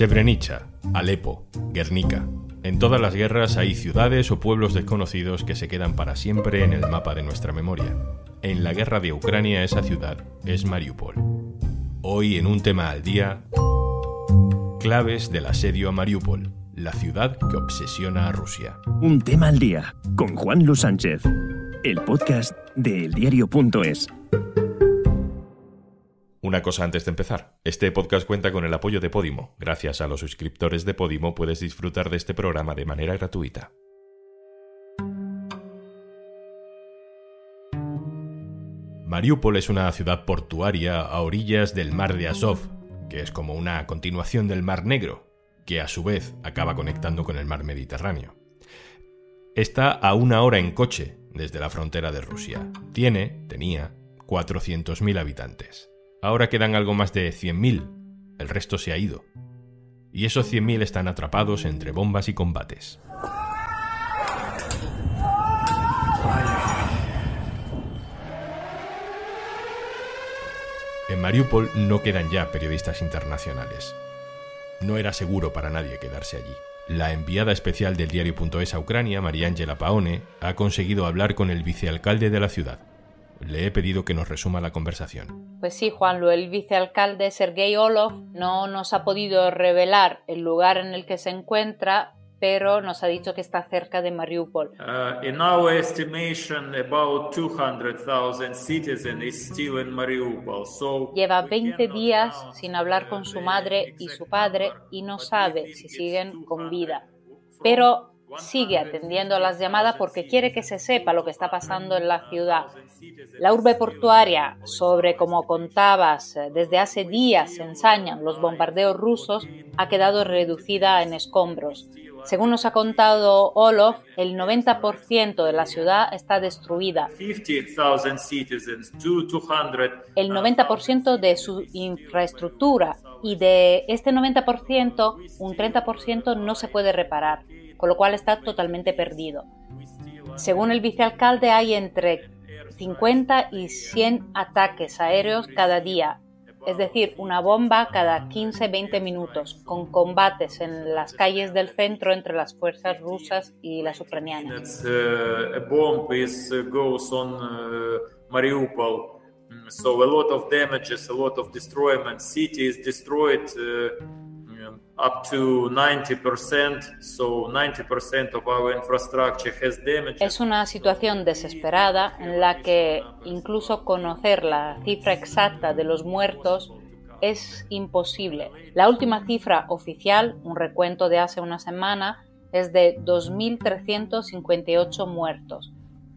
Srebrenica, Alepo, Guernica. En todas las guerras hay ciudades o pueblos desconocidos que se quedan para siempre en el mapa de nuestra memoria. En la guerra de Ucrania esa ciudad es Mariupol. Hoy en un tema al día, claves del asedio a Mariupol, la ciudad que obsesiona a Rusia. Un tema al día con Juan Luis Sánchez, el podcast de eldiario.es. Una cosa antes de empezar. Este podcast cuenta con el apoyo de Podimo. Gracias a los suscriptores de Podimo puedes disfrutar de este programa de manera gratuita. Mariupol es una ciudad portuaria a orillas del mar de Azov, que es como una continuación del Mar Negro, que a su vez acaba conectando con el mar Mediterráneo. Está a una hora en coche desde la frontera de Rusia. Tiene, tenía, 400.000 habitantes. Ahora quedan algo más de 100.000, el resto se ha ido. Y esos 100.000 están atrapados entre bombas y combates. En Mariupol no quedan ya periodistas internacionales. No era seguro para nadie quedarse allí. La enviada especial del diario.es a Ucrania, Mariangela Paone, ha conseguido hablar con el vicealcalde de la ciudad, le he pedido que nos resuma la conversación. Pues sí, Juanlo, el vicealcalde Sergei Olov no nos ha podido revelar el lugar en el que se encuentra, pero nos ha dicho que está cerca de Mariupol. Uh, in our estimation, about 200,000 citizens is still in Mariupol. So Lleva 20 días sin hablar con su madre y su padre y no sabe si siguen con vida. Pero sigue atendiendo las llamadas porque quiere que se sepa lo que está pasando en la ciudad. La urbe portuaria, sobre como contabas, desde hace días ensañan los bombardeos rusos, ha quedado reducida en escombros. Según nos ha contado Olof, el 90% de la ciudad está destruida. El 90% de su infraestructura y de este 90%, un 30% no se puede reparar con lo cual está totalmente perdido. Según el vicealcalde, hay entre 50 y 100 ataques aéreos cada día, es decir, una bomba cada 15-20 minutos, con combates en las calles del centro entre las fuerzas rusas y las ucranianas. So a lot of damages, a lot of destroyment. City is destroyed. Uh, es una situación desesperada en la que incluso conocer la cifra exacta de los muertos es imposible. La última cifra oficial, un recuento de hace una semana, es de 2.358 muertos.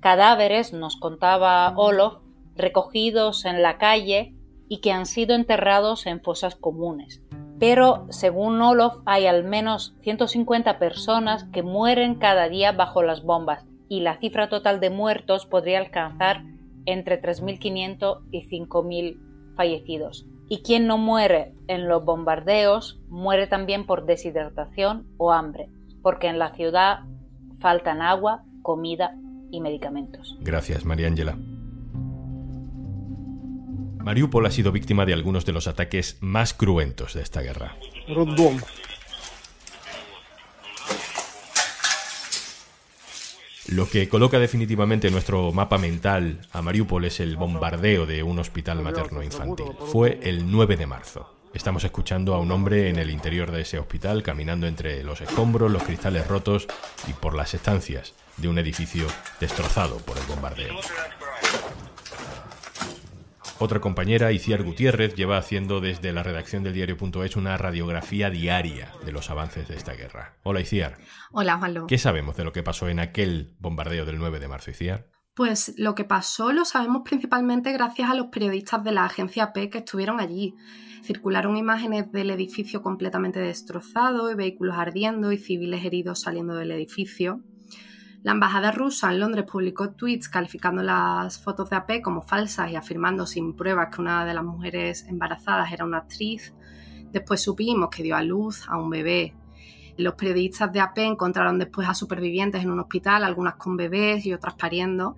Cadáveres, nos contaba Olof, recogidos en la calle y que han sido enterrados en fosas comunes pero según Olof hay al menos 150 personas que mueren cada día bajo las bombas y la cifra total de muertos podría alcanzar entre 3.500 y 5.000 fallecidos. Y quien no muere en los bombardeos muere también por deshidratación o hambre, porque en la ciudad faltan agua, comida y medicamentos. Gracias, María Ángela. Mariupol ha sido víctima de algunos de los ataques más cruentos de esta guerra. Lo que coloca definitivamente nuestro mapa mental a Mariupol es el bombardeo de un hospital materno infantil. Fue el 9 de marzo. Estamos escuchando a un hombre en el interior de ese hospital caminando entre los escombros, los cristales rotos y por las estancias de un edificio destrozado por el bombardeo. Otra compañera, Iciar Gutiérrez, lleva haciendo desde la redacción del diario.es una radiografía diaria de los avances de esta guerra. Hola, Iciar. Hola, Juanlo. ¿Qué sabemos de lo que pasó en aquel bombardeo del 9 de marzo, Iciar? Pues lo que pasó lo sabemos principalmente gracias a los periodistas de la agencia P que estuvieron allí. Circularon imágenes del edificio completamente destrozado y vehículos ardiendo y civiles heridos saliendo del edificio. La embajada rusa en Londres publicó tweets calificando las fotos de AP como falsas y afirmando sin pruebas que una de las mujeres embarazadas era una actriz. Después supimos que dio a luz a un bebé. Los periodistas de AP encontraron después a supervivientes en un hospital, algunas con bebés y otras pariendo.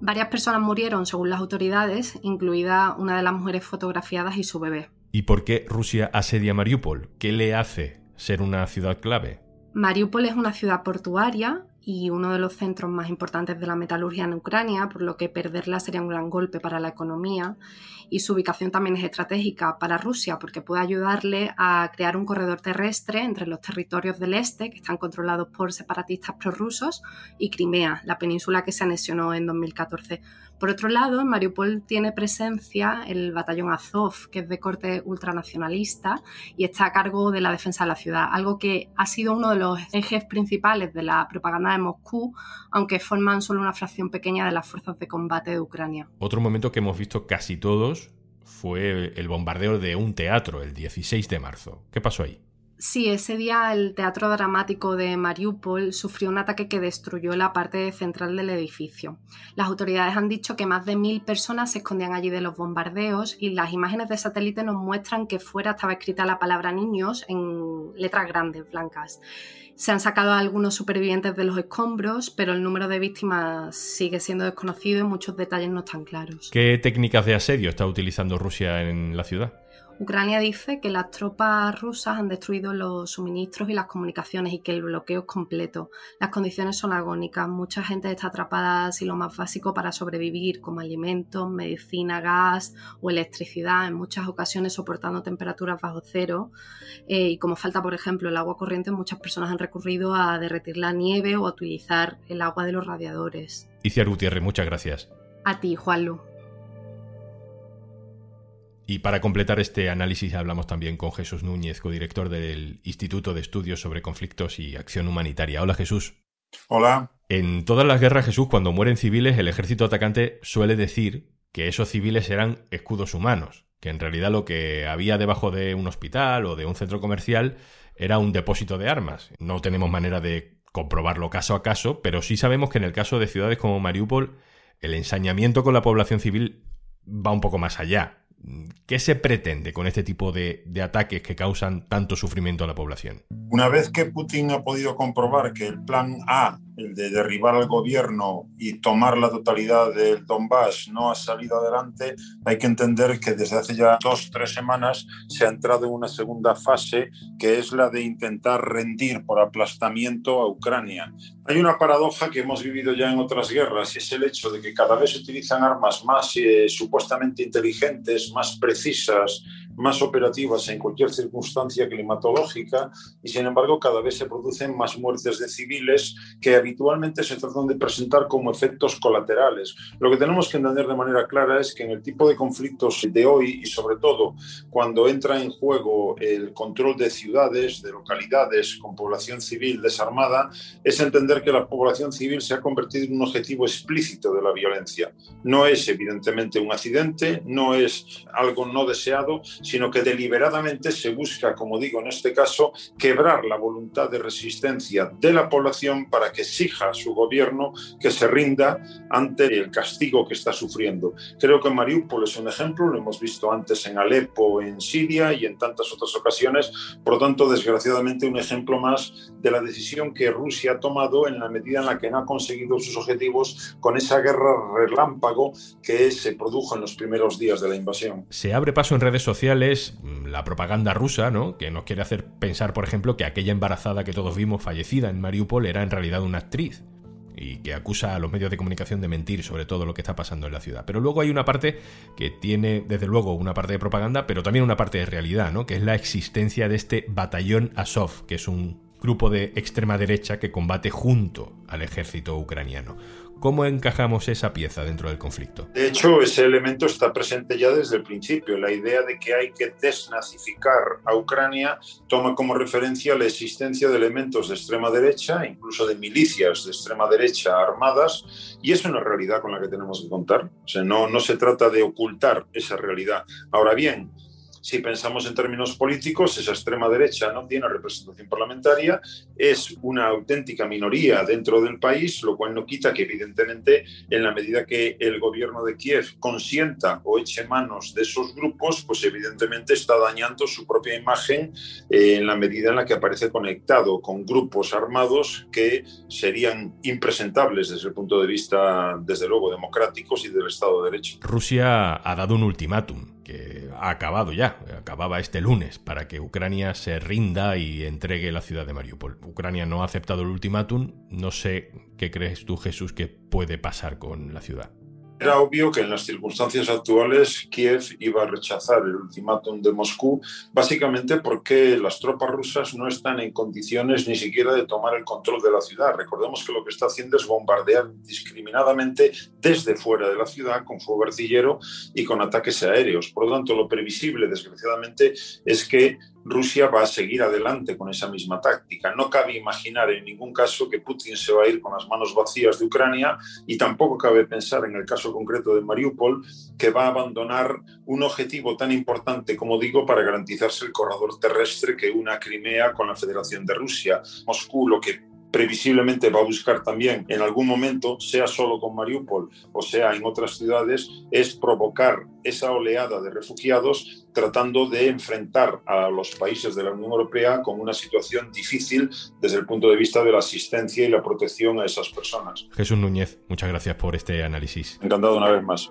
Varias personas murieron según las autoridades, incluida una de las mujeres fotografiadas y su bebé. ¿Y por qué Rusia asedia Mariupol? ¿Qué le hace ser una ciudad clave? Mariupol es una ciudad portuaria y uno de los centros más importantes de la metalurgia en Ucrania, por lo que perderla sería un gran golpe para la economía. Y su ubicación también es estratégica para Rusia, porque puede ayudarle a crear un corredor terrestre entre los territorios del este, que están controlados por separatistas prorrusos, y Crimea, la península que se anexionó en 2014. Por otro lado, en Mariupol tiene presencia el batallón Azov, que es de corte ultranacionalista y está a cargo de la defensa de la ciudad, algo que ha sido uno de los ejes principales de la propaganda de Moscú, aunque forman solo una fracción pequeña de las fuerzas de combate de Ucrania. Otro momento que hemos visto casi todos fue el bombardeo de un teatro el 16 de marzo. ¿Qué pasó ahí? Sí, ese día el Teatro Dramático de Mariupol sufrió un ataque que destruyó la parte central del edificio. Las autoridades han dicho que más de mil personas se escondían allí de los bombardeos y las imágenes de satélite nos muestran que fuera estaba escrita la palabra niños en letras grandes, blancas. Se han sacado a algunos supervivientes de los escombros, pero el número de víctimas sigue siendo desconocido y muchos detalles no están claros. ¿Qué técnicas de asedio está utilizando Rusia en la ciudad? Ucrania dice que las tropas rusas han destruido los suministros y las comunicaciones y que el bloqueo es completo. Las condiciones son agónicas. Mucha gente está atrapada sin lo más básico para sobrevivir, como alimentos, medicina, gas o electricidad, en muchas ocasiones soportando temperaturas bajo cero. Eh, y como falta, por ejemplo, el agua corriente, muchas personas han recurrido a derretir la nieve o a utilizar el agua de los radiadores. Iciar Gutiérrez, muchas gracias. A ti, Juanlu. Y para completar este análisis hablamos también con Jesús Núñez, codirector del Instituto de Estudios sobre Conflictos y Acción Humanitaria. Hola Jesús. Hola. En todas las guerras, Jesús, cuando mueren civiles, el ejército atacante suele decir que esos civiles eran escudos humanos, que en realidad lo que había debajo de un hospital o de un centro comercial era un depósito de armas. No tenemos manera de comprobarlo caso a caso, pero sí sabemos que en el caso de ciudades como Mariupol, el ensañamiento con la población civil va un poco más allá. ¿Qué se pretende con este tipo de, ataques que causan tanto sufrimiento a la población? Una vez que Putin ha podido comprobar que el plan A, el de derribar al gobierno y tomar la totalidad del Donbass, no ha salido adelante, hay que entender que desde hace ya dos, tres semanas se ha entrado en una segunda fase que es la de intentar rendir por aplastamiento a Ucrania. Hay una paradoja que hemos vivido ya en otras guerras y es el hecho de que cada vez se utilizan armas más eh, supuestamente inteligentes, más precisas, más operativas en cualquier circunstancia climatológica y sin embargo cada vez se producen más muertes de civiles que habitualmente se tratan de presentar como efectos colaterales. Lo que tenemos que entender de manera clara es que en el tipo de conflictos de hoy y sobre todo cuando entra en juego el control de ciudades, de localidades con población civil desarmada, es entender que la población civil se ha convertido en un objetivo explícito de la violencia. No es evidentemente un accidente, no es algo no deseado, sino que deliberadamente se busca, como digo en este caso, quebrar la voluntad de resistencia de la población para que exija a su gobierno que se rinda ante el castigo que está sufriendo. Creo que Mariupol es un ejemplo, lo hemos visto antes en Alepo, en Siria y en tantas otras ocasiones, por lo tanto, desgraciadamente, un ejemplo más de la decisión que Rusia ha tomado en la medida en la que no ha conseguido sus objetivos con esa guerra relámpago que se produjo en los primeros días de la invasión. Se abre paso en redes sociales Mm, la propaganda rusa, ¿no? Que nos quiere hacer pensar, por ejemplo, que aquella embarazada que todos vimos fallecida en Mariupol era en realidad una actriz y que acusa a los medios de comunicación de mentir sobre todo lo que está pasando en la ciudad. Pero luego hay una parte que tiene, desde luego, una parte de propaganda, pero también una parte de realidad, ¿no? Que es la existencia de este batallón Azov, que es un grupo de extrema derecha que combate junto al ejército ucraniano. ¿Cómo encajamos esa pieza dentro del conflicto? De hecho, ese elemento está presente ya desde el principio. La idea de que hay que desnazificar a Ucrania toma como referencia la existencia de elementos de extrema derecha, incluso de milicias de extrema derecha armadas, y es una realidad con la que tenemos que contar. O sea, no, no se trata de ocultar esa realidad. Ahora bien, si pensamos en términos políticos, esa extrema derecha no tiene representación parlamentaria, es una auténtica minoría dentro del país, lo cual no quita que evidentemente en la medida que el gobierno de Kiev consienta o eche manos de esos grupos, pues evidentemente está dañando su propia imagen eh, en la medida en la que aparece conectado con grupos armados que serían impresentables desde el punto de vista, desde luego, democráticos y del Estado de Derecho. Rusia ha dado un ultimátum que acabado ya, acababa este lunes, para que Ucrania se rinda y entregue la ciudad de Mariupol. Ucrania no ha aceptado el ultimátum, no sé qué crees tú Jesús que puede pasar con la ciudad. Era obvio que en las circunstancias actuales Kiev iba a rechazar el ultimátum de Moscú, básicamente porque las tropas rusas no están en condiciones ni siquiera de tomar el control de la ciudad. Recordemos que lo que está haciendo es bombardear discriminadamente desde fuera de la ciudad con fuego artillero y con ataques aéreos. Por lo tanto, lo previsible, desgraciadamente, es que Rusia va a seguir adelante con esa misma táctica. No cabe imaginar en ningún caso que Putin se va a ir con las manos vacías de Ucrania y tampoco cabe pensar en el caso concreto de Mariupol que va a abandonar un objetivo tan importante como digo para garantizarse el corredor terrestre que una Crimea con la Federación de Rusia. Moscú lo que previsiblemente va a buscar también en algún momento, sea solo con Mariupol o sea en otras ciudades, es provocar esa oleada de refugiados tratando de enfrentar a los países de la Unión Europea con una situación difícil desde el punto de vista de la asistencia y la protección a esas personas. Jesús Núñez, muchas gracias por este análisis. Encantado una vez más.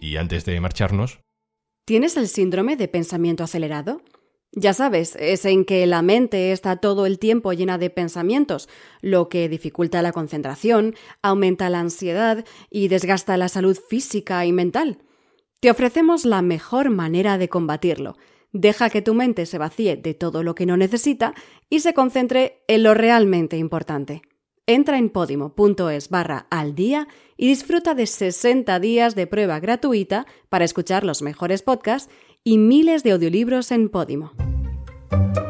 Y antes de marcharnos, ¿Tienes el síndrome de pensamiento acelerado? Ya sabes, es en que la mente está todo el tiempo llena de pensamientos, lo que dificulta la concentración, aumenta la ansiedad y desgasta la salud física y mental. Te ofrecemos la mejor manera de combatirlo. Deja que tu mente se vacíe de todo lo que no necesita y se concentre en lo realmente importante. Entra en podimo.es barra al día y disfruta de 60 días de prueba gratuita para escuchar los mejores podcasts y miles de audiolibros en Podimo.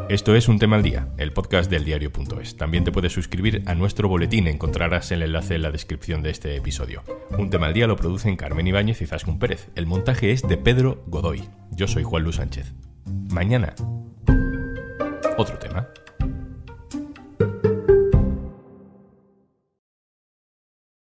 Esto es Un Tema al Día, el podcast del diario.es. También te puedes suscribir a nuestro boletín, encontrarás el enlace en la descripción de este episodio. Un Tema al Día lo producen Carmen Ibáñez y Zascun Pérez. El montaje es de Pedro Godoy. Yo soy Juan Luis Sánchez. Mañana, otro tema.